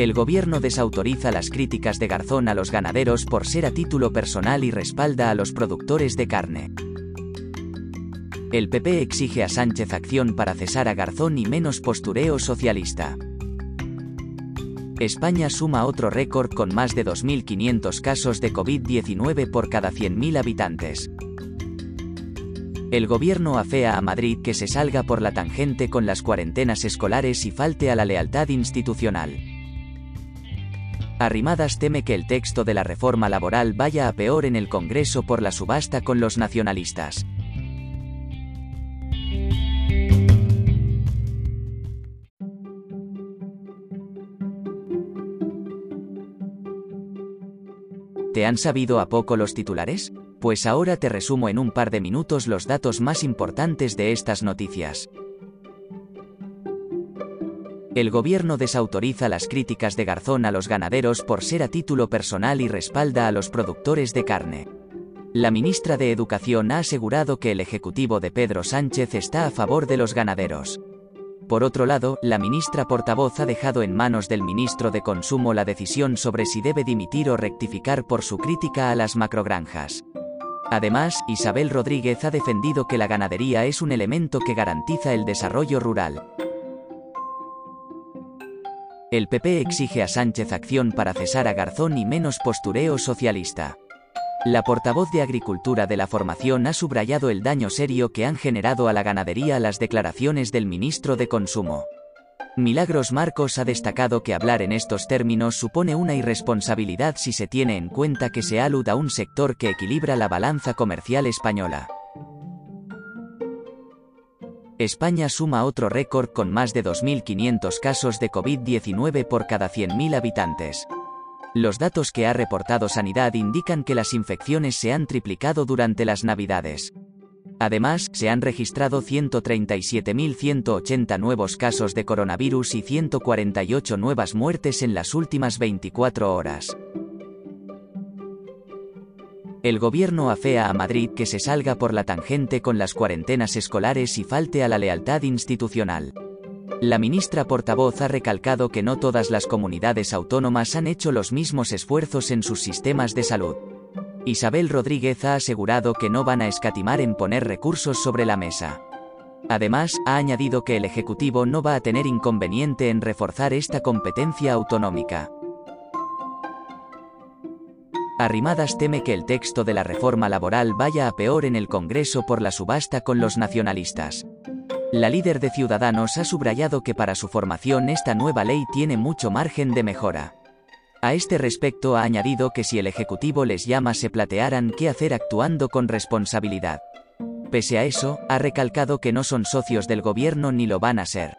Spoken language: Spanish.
El gobierno desautoriza las críticas de Garzón a los ganaderos por ser a título personal y respalda a los productores de carne. El PP exige a Sánchez acción para cesar a Garzón y menos postureo socialista. España suma otro récord con más de 2.500 casos de COVID-19 por cada 100.000 habitantes. El gobierno afea a Madrid que se salga por la tangente con las cuarentenas escolares y falte a la lealtad institucional. Arrimadas teme que el texto de la reforma laboral vaya a peor en el Congreso por la subasta con los nacionalistas. ¿Te han sabido a poco los titulares? Pues ahora te resumo en un par de minutos los datos más importantes de estas noticias. El gobierno desautoriza las críticas de Garzón a los ganaderos por ser a título personal y respalda a los productores de carne. La ministra de Educación ha asegurado que el Ejecutivo de Pedro Sánchez está a favor de los ganaderos. Por otro lado, la ministra portavoz ha dejado en manos del ministro de Consumo la decisión sobre si debe dimitir o rectificar por su crítica a las macrogranjas. Además, Isabel Rodríguez ha defendido que la ganadería es un elemento que garantiza el desarrollo rural. El PP exige a Sánchez acción para cesar a Garzón y menos postureo socialista. La portavoz de Agricultura de la formación ha subrayado el daño serio que han generado a la ganadería las declaraciones del ministro de Consumo. Milagros Marcos ha destacado que hablar en estos términos supone una irresponsabilidad si se tiene en cuenta que se aluda a un sector que equilibra la balanza comercial española. España suma otro récord con más de 2.500 casos de COVID-19 por cada 100.000 habitantes. Los datos que ha reportado Sanidad indican que las infecciones se han triplicado durante las Navidades. Además, se han registrado 137.180 nuevos casos de coronavirus y 148 nuevas muertes en las últimas 24 horas. El gobierno afea a Madrid que se salga por la tangente con las cuarentenas escolares y falte a la lealtad institucional. La ministra portavoz ha recalcado que no todas las comunidades autónomas han hecho los mismos esfuerzos en sus sistemas de salud. Isabel Rodríguez ha asegurado que no van a escatimar en poner recursos sobre la mesa. Además, ha añadido que el Ejecutivo no va a tener inconveniente en reforzar esta competencia autonómica. Arrimadas teme que el texto de la reforma laboral vaya a peor en el Congreso por la subasta con los nacionalistas. La líder de Ciudadanos ha subrayado que para su formación esta nueva ley tiene mucho margen de mejora. A este respecto ha añadido que si el Ejecutivo les llama se platearán qué hacer actuando con responsabilidad. Pese a eso, ha recalcado que no son socios del gobierno ni lo van a ser.